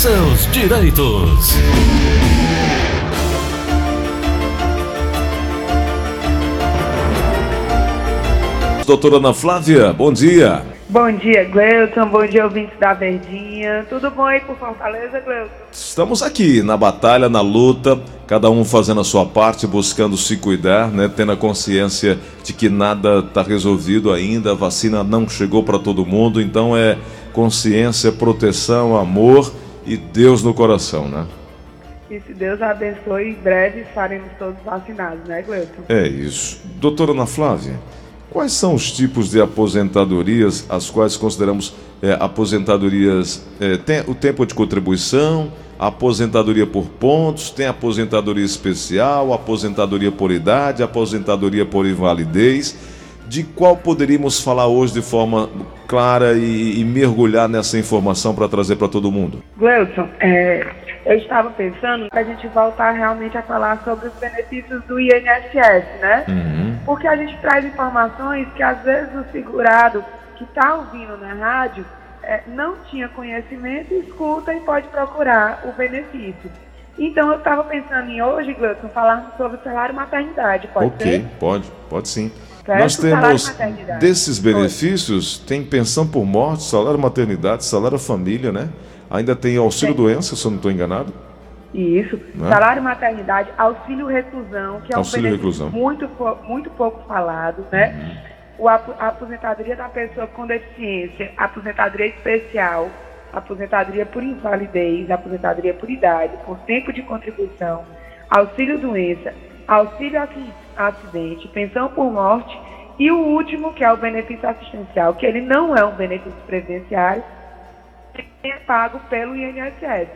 seus direitos. Doutora Ana Flávia, bom dia. Bom dia, Gleuton. Bom dia, ouvintes da Verdinha. Tudo bom aí por Fortaleza, Gleuton? Estamos aqui na batalha, na luta, cada um fazendo a sua parte, buscando se cuidar, né? Tendo a consciência de que nada está resolvido ainda, a vacina não chegou para todo mundo, então é consciência, proteção, amor e Deus no coração, né? E se Deus abençoe, em breve estaremos todos vacinados, né, Gleuton? É isso. Doutora Ana Flávia, quais são os tipos de aposentadorias as quais consideramos é, aposentadorias? É, tem o tempo de contribuição, aposentadoria por pontos, tem aposentadoria especial, aposentadoria por idade, aposentadoria por invalidez. De qual poderíamos falar hoje de forma clara e, e mergulhar nessa informação para trazer para todo mundo? Gleuton, é, eu estava pensando para a gente voltar realmente a falar sobre os benefícios do INSS, né? Uhum. Porque a gente traz informações que às vezes o segurado que está ouvindo na rádio é, não tinha conhecimento, escuta e pode procurar o benefício. Então eu estava pensando em hoje, Gleuton, falarmos sobre o salário maternidade, pode ok, ser? pode, pode sim. Certo? Nós temos desses benefícios, tem pensão por morte, salário maternidade, salário família, né? Ainda tem auxílio Tem. doença, se eu não estou enganado. Isso. Né? Salário maternidade, auxílio reclusão, que é Auxílio um benefício reclusão. muito, muito pouco falado, né? O apo- a aposentadoria da pessoa com deficiência, aposentadoria especial, aposentadoria por invalidez, aposentadoria por idade, por tempo de contribuição, auxílio doença, auxílio aci- acidente, pensão por morte e o último, que é o benefício assistencial, que ele não é um benefício previdenciário, é pago pelo INSS.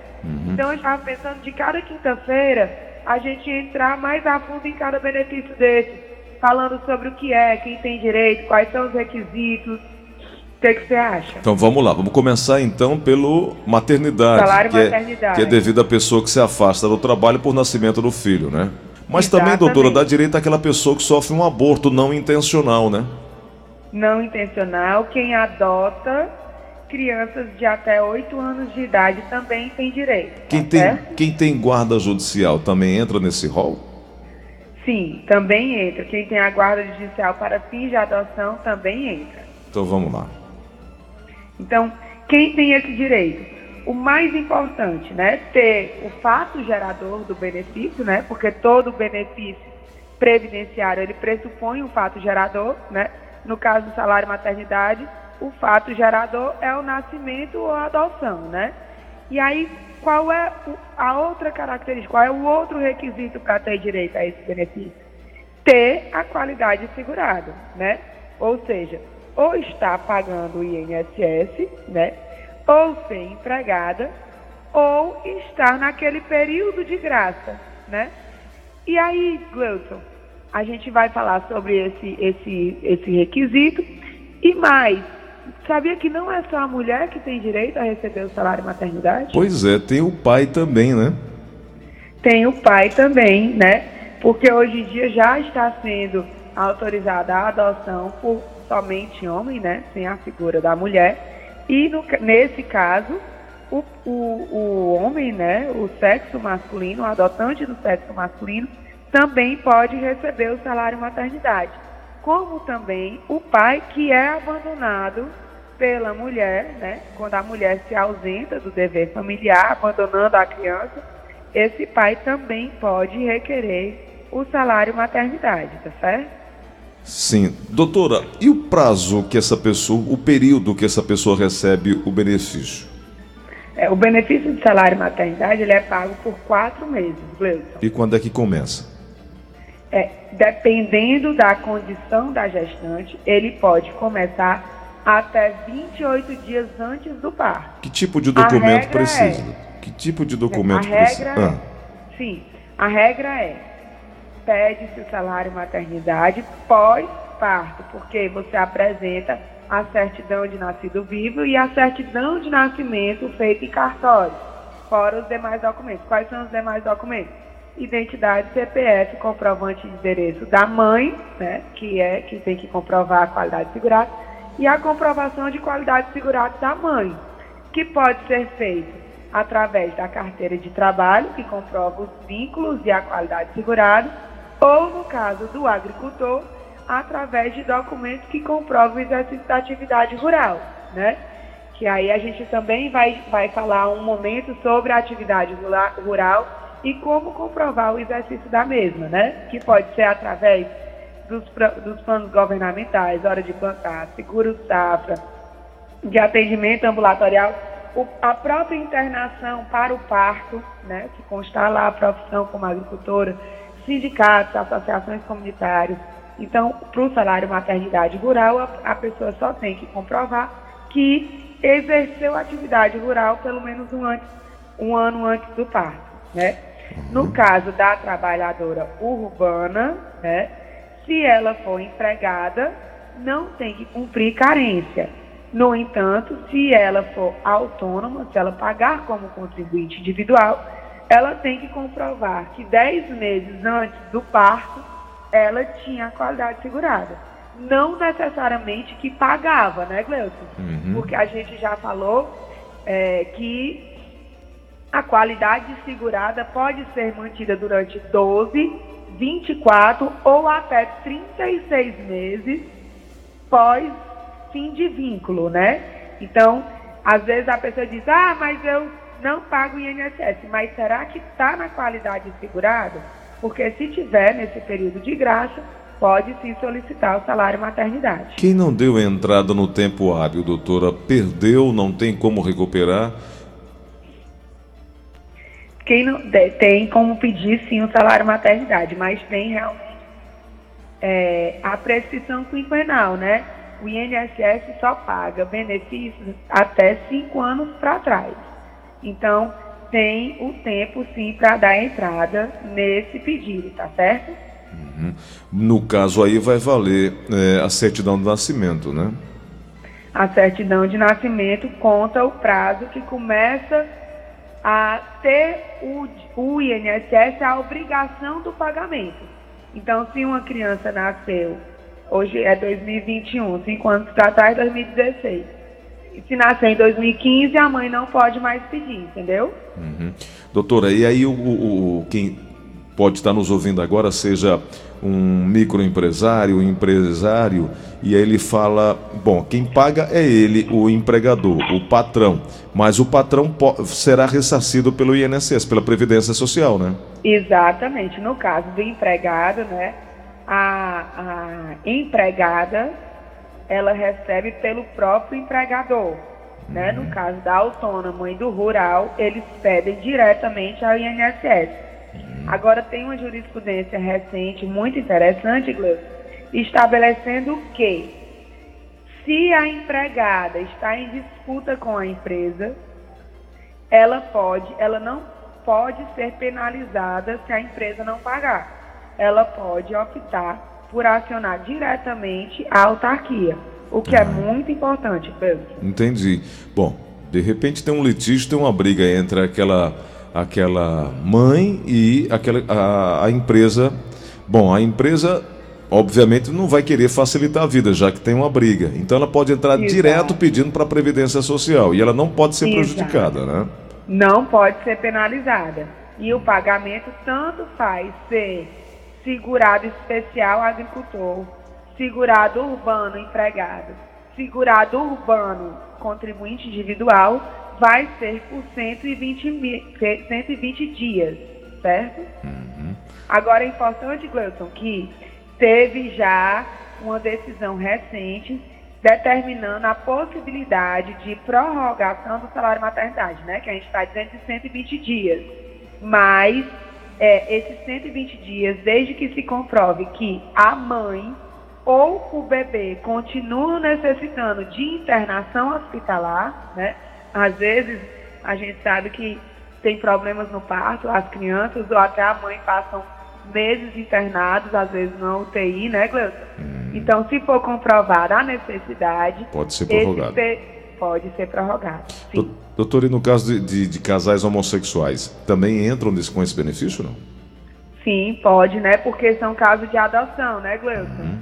Então eu estava pensando de cada quinta-feira a gente entrar mais a fundo em cada benefício desse, falando sobre o que é, quem tem direito, quais são os requisitos. O que, que você acha? Então vamos lá, vamos começar então pelo maternidade, Salário que, é, maternidade. que é devido à pessoa que se afasta do trabalho por nascimento do filho, né? Mas também, Exatamente. doutora, dá direito àquela pessoa que sofre um aborto não intencional, né? Não intencional, quem adota crianças de até 8 anos de idade também tem direito. tá Quem tem, certo? quem tem guarda judicial também entra nesse rol? Sim, também entra. Quem tem a guarda judicial para fins de adoção também entra. Então vamos lá. Então, quem tem esse direito? O mais importante, né? Ter o fato gerador do benefício, né? Porque todo benefício previdenciário, ele pressupõe um fato gerador, né? No caso do salário maternidade, o fato gerador é o nascimento ou a adoção, né? E aí, qual é a outra característica, qual é o outro requisito para ter direito a esse benefício? ter a qualidade segurada, né? Ou seja, ou está pagando o INSS, né? Ou ser empregada, ou estar naquele período de graça, né? E aí, Gleuton, a gente vai falar sobre esse, esse, esse requisito e mais. Sabia que não é só a mulher que tem direito a receber o salário maternidade? Pois é, tem o pai também, né? Tem o pai também, né? Porque hoje em dia já está sendo autorizada a adoção por somente homem, né? Sem a figura da mulher. E no nesse caso, o, o, o homem, né? O sexo masculino, o adotante do sexo masculino, também pode receber o salário maternidade. Como também o pai que é abandonado pela mulher, né? Quando a mulher se ausenta do dever familiar, abandonando a criança, esse pai também pode requerer o salário maternidade, tá certo? Sim. Doutora, e o prazo que essa pessoa, o período que essa pessoa recebe o benefício? É, o benefício de salário maternidade ele é pago por quatro meses, Gleuton. E quando é que começa? É, dependendo da condição da gestante, ele pode começar até 28 dias antes do parto. Que tipo de documento regra precisa? é- Que tipo de documento a precisa? regra, Ah, sim, a regra é pede-se o salário maternidade pós-parto, porque você apresenta a certidão de nascido vivo e a certidão de nascimento feita em cartório, fora os demais documentos. Quais são os demais documentos? Identidade, CPF, comprovante de endereço da mãe, né, que é que tem que comprovar a qualidade segurada, e a comprovação de qualidade segurada da mãe, que pode ser feito através da carteira de trabalho, que comprova os vínculos e a qualidade segurada, ou, no caso do agricultor, através de documentos que exercício da atividade rural, né? Que aí a gente também vai, vai falar um momento sobre a atividade rural e como comprovar o exercício da mesma, né? Que pode ser através dos, dos planos governamentais, hora de plantar, seguro safra, de atendimento ambulatorial, o, a própria internação para o parto, né? Que constar lá a profissão como agricultora, sindicatos, associações comunitárias. Então, para o salário maternidade rural, a, a pessoa só tem que comprovar que exerceu atividade rural pelo menos um, antes, um ano antes do parto, né? No uhum. caso da trabalhadora urbana, né, se ela for empregada, não tem que cumprir carência. No entanto, se ela for autônoma, se ela pagar como contribuinte individual, ela tem que comprovar que 10 meses antes do parto ela tinha a qualidade segurada. Não necessariamente que pagava, né, Gleuton? Uhum. Porque a gente já falou é, que a qualidade segurada pode ser mantida durante 12, 24 ou até 36 meses pós fim de vínculo, né? Então, às vezes a pessoa diz, ah, mas eu não pago INSS, mas será que está na qualidade segurada? Porque se tiver nesse período de graça, pode sim solicitar o salário maternidade. Quem não deu entrada no tempo hábil, doutora, perdeu, não tem como recuperar? Quem não tem como pedir sim o salário maternidade, mas tem realmente é, a prescrição quinquenal, né? O INSS só paga benefícios até cinco anos para trás. Então, tem o tempo sim para dar entrada nesse pedido, tá certo? Uhum. No caso aí vai valer é, a certidão de nascimento, né? A certidão de nascimento conta o prazo que começa a ter o, o INSS a obrigação do pagamento. Então, se uma criança nasceu, hoje é 2021, cinco anos para trás, 2016 se nascer em 2015, a mãe não pode mais pedir, entendeu? Uhum. Doutora, e aí o, o, quem pode estar nos ouvindo agora, seja um microempresário, um empresário, e aí ele fala, bom, quem paga é ele, o empregador, o patrão, mas o patrão será ressarcido pelo INSS, pela Previdência Social, né? Exatamente. No caso do empregado, né, a, a empregada ela recebe pelo próprio empregador. Né? No caso da autônoma e do rural, eles pedem diretamente ao INSS. Agora, tem uma jurisprudência recente muito interessante, Gleus, estabelecendo que se a empregada está em disputa com a empresa, ela pode, ela não pode ser penalizada se a empresa não pagar. Ela pode optar por acionar diretamente a autarquia, o que é ah. é muito importante, Pedro. Entendi. Bom, de repente tem um litígio, tem uma briga entre aquela, aquela mãe e aquela, a, a empresa. Bom, a empresa obviamente não vai querer facilitar a vida, já que tem uma briga. Então ela pode entrar Exato. direto pedindo para a Previdência Social e ela não pode ser Exato. prejudicada, né? Não pode ser penalizada. E o pagamento tanto faz ser segurado especial agricultor, segurado urbano empregado, segurado urbano contribuinte individual, vai ser por 120, 120 dias, certo? Uhum. Agora é importante, Gleuton, que teve já uma decisão recente determinando a possibilidade de prorrogação do salário maternidade, né? Que a gente está dizendo de 120 dias. Mas é, esses 120 dias, desde que se comprove que a mãe ou o bebê continuam necessitando de internação hospitalar, né? Às vezes a gente sabe que tem problemas no parto, as crianças ou até a mãe passam meses internados, às vezes na UTI, né, Gleuton? Hum. Então, se for comprovada a necessidade, pode ser prorrogado. Esse, pode ser prorrogado. Sim. Doutor, e no caso de, de, de, casais homossexuais, também entram nesse, com esse benefício, não? Sim, pode, né? Porque são casos de adoção, né, Gleuton? Uhum.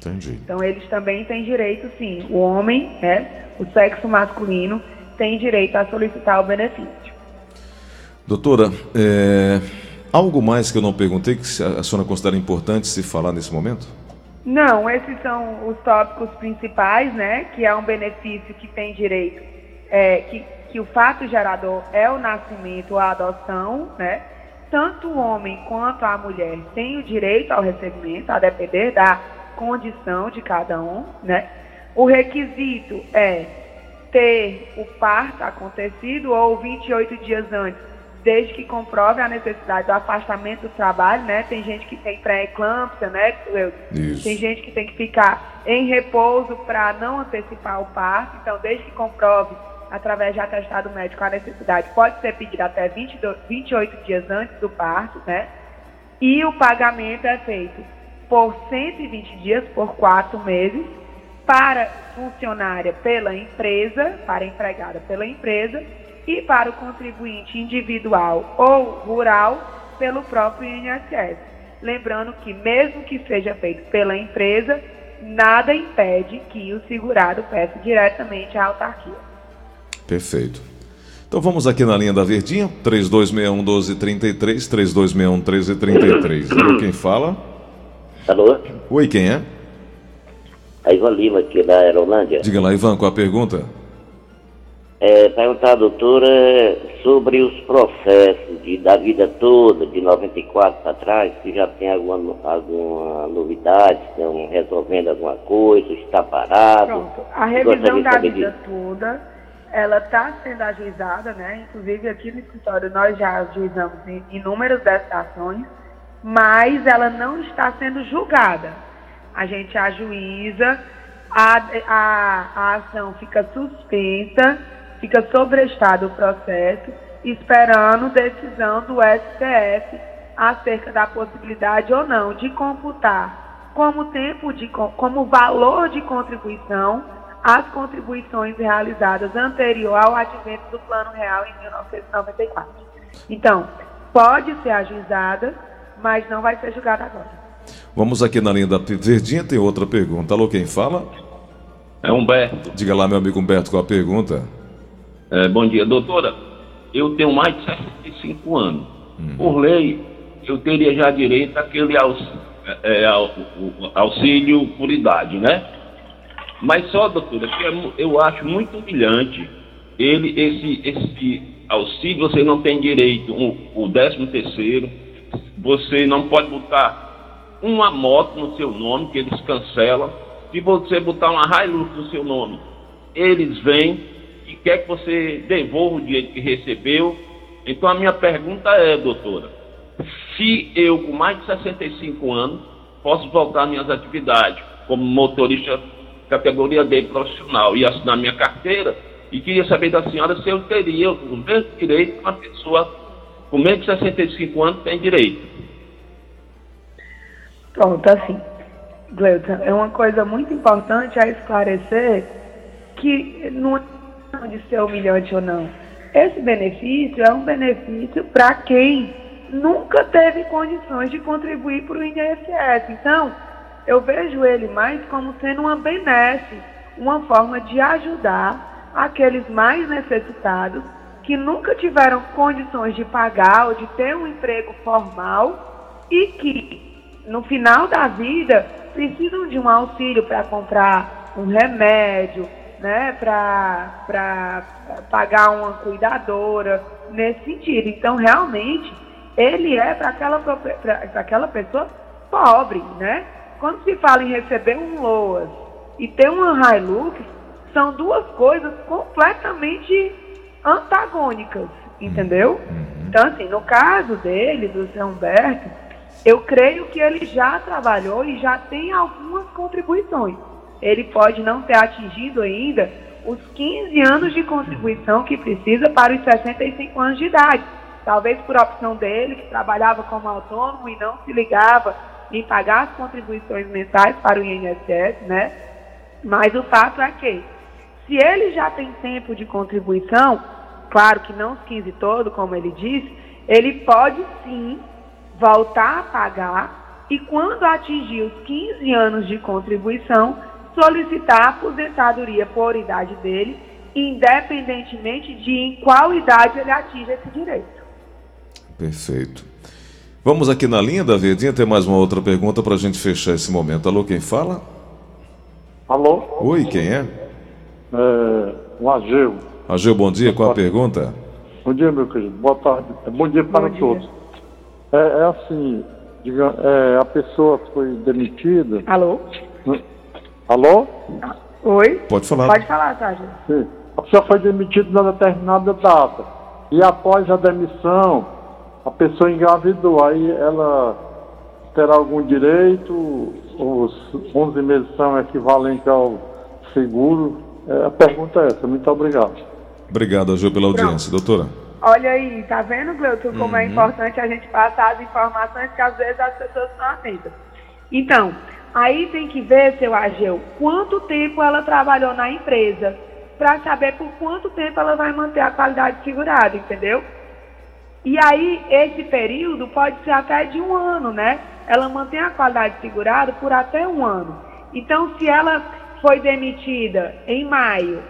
Entendi. Então eles também têm direito, sim. O homem, né, o sexo masculino, tem direito a solicitar o benefício. Doutora, é, algo mais que eu não perguntei que a senhora considera importante se falar nesse momento? Não, esses são os tópicos principais, né? Que é um benefício que tem direito, é, que, que o fato gerador é o nascimento, a adoção, né? Tanto o homem quanto a mulher têm o direito ao recebimento, a depender da condição de cada um, né? O requisito é ter o parto acontecido ou 28 dias antes, desde que comprove a necessidade do afastamento do trabalho, né? Tem gente que tem pré-eclâmpsia, né? Isso. Tem gente que tem que ficar em repouso para não antecipar o parto. Então, desde que comprove através de atestado médico a necessidade, pode ser pedida até 22, 28 dias antes do parto, né? E o pagamento é feito por 120 dias, por quatro meses, para funcionária pela empresa, para empregada pela empresa, e para o contribuinte individual ou rural pelo próprio INSS. Lembrando que, mesmo que seja feito pela empresa, nada impede que o segurado peça diretamente à autarquia. Perfeito. Então vamos aqui na linha da Verdinha, 3261 1233, 3261 1333. Alô, quem fala? Alô? Oi, quem é? A Ivan Lima aqui da Aerolândia. Diga lá, Ivan, qual a pergunta? É, perguntar à doutora sobre os processos de, da vida toda, de 94 para trás, se já tem alguma, alguma novidade, estão resolvendo alguma coisa, está parado. Pronto, a revisão da vida disso. toda, ela está sendo ajuizada, né? Inclusive aqui no escritório nós já ajuizamos em inúmeras dessas ações, mas ela não está sendo julgada. A gente ajuiza, a, a, a ação fica suspensa fica sobrestado o processo, esperando decisão do STF acerca da possibilidade ou não de computar como tempo de como valor de contribuição as contribuições realizadas anterior ao advento do Plano Real em 1994. Então, pode ser ajuizada, mas não vai ser julgada agora. Vamos aqui na linha da Verdinha, tem outra pergunta. Alô, quem fala? É Humberto. Diga lá, meu amigo Humberto, qual a pergunta? É, bom dia, doutora. Eu tenho mais de 65 anos. Uhum. Por lei, eu teria já direito àquele é, é auxílio por idade, né? Mas só, doutora, que é eu acho muito humilhante ele, esse, esse auxílio, você não tem direito, um, o décimo terceiro, você não pode botar uma moto no seu nome, que eles cancelam. Se você botar uma Hilux no seu nome, eles vêm e quer que você devolva o dinheiro que recebeu. Então a minha pergunta é, doutora, se eu com mais de 65 anos posso voltar às minhas atividades como motorista categoria D profissional e assinar minha carteira, e queria saber da senhora se eu teria o mesmo direito que uma pessoa com menos de 65 anos tem direito. Pronto, assim, Gleuton, é uma coisa muito importante a esclarecer que não de ser humilhante ou não. Esse benefício é um benefício para quem nunca teve condições de contribuir para o INSS. Então, eu vejo ele mais como sendo uma benesse, uma forma de ajudar aqueles mais necessitados que nunca tiveram condições de pagar ou de ter um emprego formal e que, no final da vida, precisam de um auxílio para comprar um remédio, né, para pagar uma cuidadora, nesse sentido. Então, realmente, ele é para aquela, aquela pessoa pobre, né? Quando se fala em receber um LOAS e ter uma Hilux, são duas coisas completamente antagônicas, entendeu? Uhum. Então, assim, no caso dele, do São Humberto, eu creio que ele já trabalhou e já tem algumas contribuições ele pode não ter atingido ainda os 15 anos de contribuição que precisa para os 65 anos de idade. Talvez por opção dele, que trabalhava como autônomo e não se ligava em pagar as contribuições mensais para o INSS, né? Mas o fato é que, se ele já tem tempo de contribuição, claro que não os 15 todo, como ele disse, ele pode sim voltar a pagar e quando atingir os 15 anos de contribuição, solicitar a aposentadoria por idade dele, independentemente de em qual idade ele atinge esse direito. Perfeito. Vamos aqui na linha da Verdinha, tem mais uma outra pergunta para a gente fechar esse momento. Alô, quem fala? Alô? Oi, quem é? É, o Ageu. Ageu, bom dia. Qual a pergunta? Bom dia, meu querido. Boa tarde. Bom dia para Bom dia. todos. É, é assim, diga, é, a pessoa foi demitida. Alô? Alô? Oi? Pode falar. Pode falar, Sérgio. Sim. A pessoa foi demitida na determinada data. E após a demissão, a pessoa engravidou. Aí ela terá algum direito? Os 11 meses são equivalentes ao seguro? É, a pergunta é essa. Muito obrigado. Obrigado, Ageu, pela audiência. Doutora? Olha aí, tá vendo, Gleuton, como Uhum. é importante a gente passar as informações que às vezes as pessoas não atentam. Então, aí tem que ver, seu Ageu, quanto tempo ela trabalhou na empresa, para saber por quanto tempo ela vai manter a qualidade segurada, entendeu? E aí, esse período pode ser até de um ano, né? Ela mantém a qualidade segurada por até um ano. Então, se ela foi demitida em maio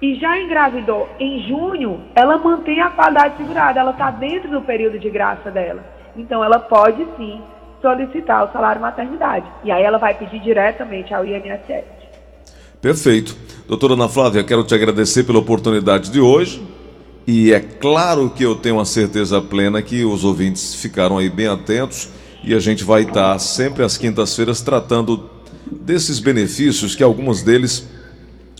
e já engravidou em junho, ela mantém a qualidade segurada, ela está dentro do período de graça dela. Então, ela pode sim solicitar o salário maternidade. E aí ela vai pedir diretamente ao INSS. Perfeito. Doutora Ana Flávia, quero te agradecer pela oportunidade de hoje. E é claro que eu tenho a certeza plena que os ouvintes ficaram aí bem atentos e a gente vai estar sempre às quintas-feiras tratando desses benefícios que alguns deles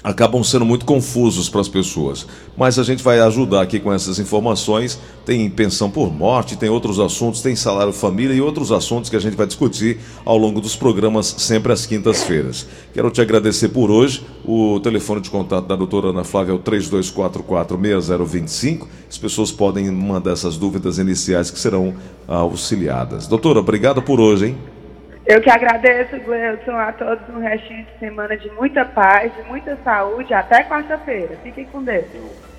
acabam sendo muito confusos para as pessoas. Mas a gente vai ajudar aqui com essas informações. Tem pensão por morte, tem outros assuntos, tem salário família e outros assuntos que a gente vai discutir ao longo dos programas sempre às quintas-feiras. Quero te agradecer por hoje. O telefone de contato da doutora Ana Flávia é o 3244-6025. As pessoas podem mandar essas dúvidas iniciais que serão auxiliadas. Doutora, obrigado por hoje, hein? Eu que agradeço, Gleuton, a todos um restinho de semana de muita paz, de muita saúde. Até quarta-feira. Fiquem com Deus.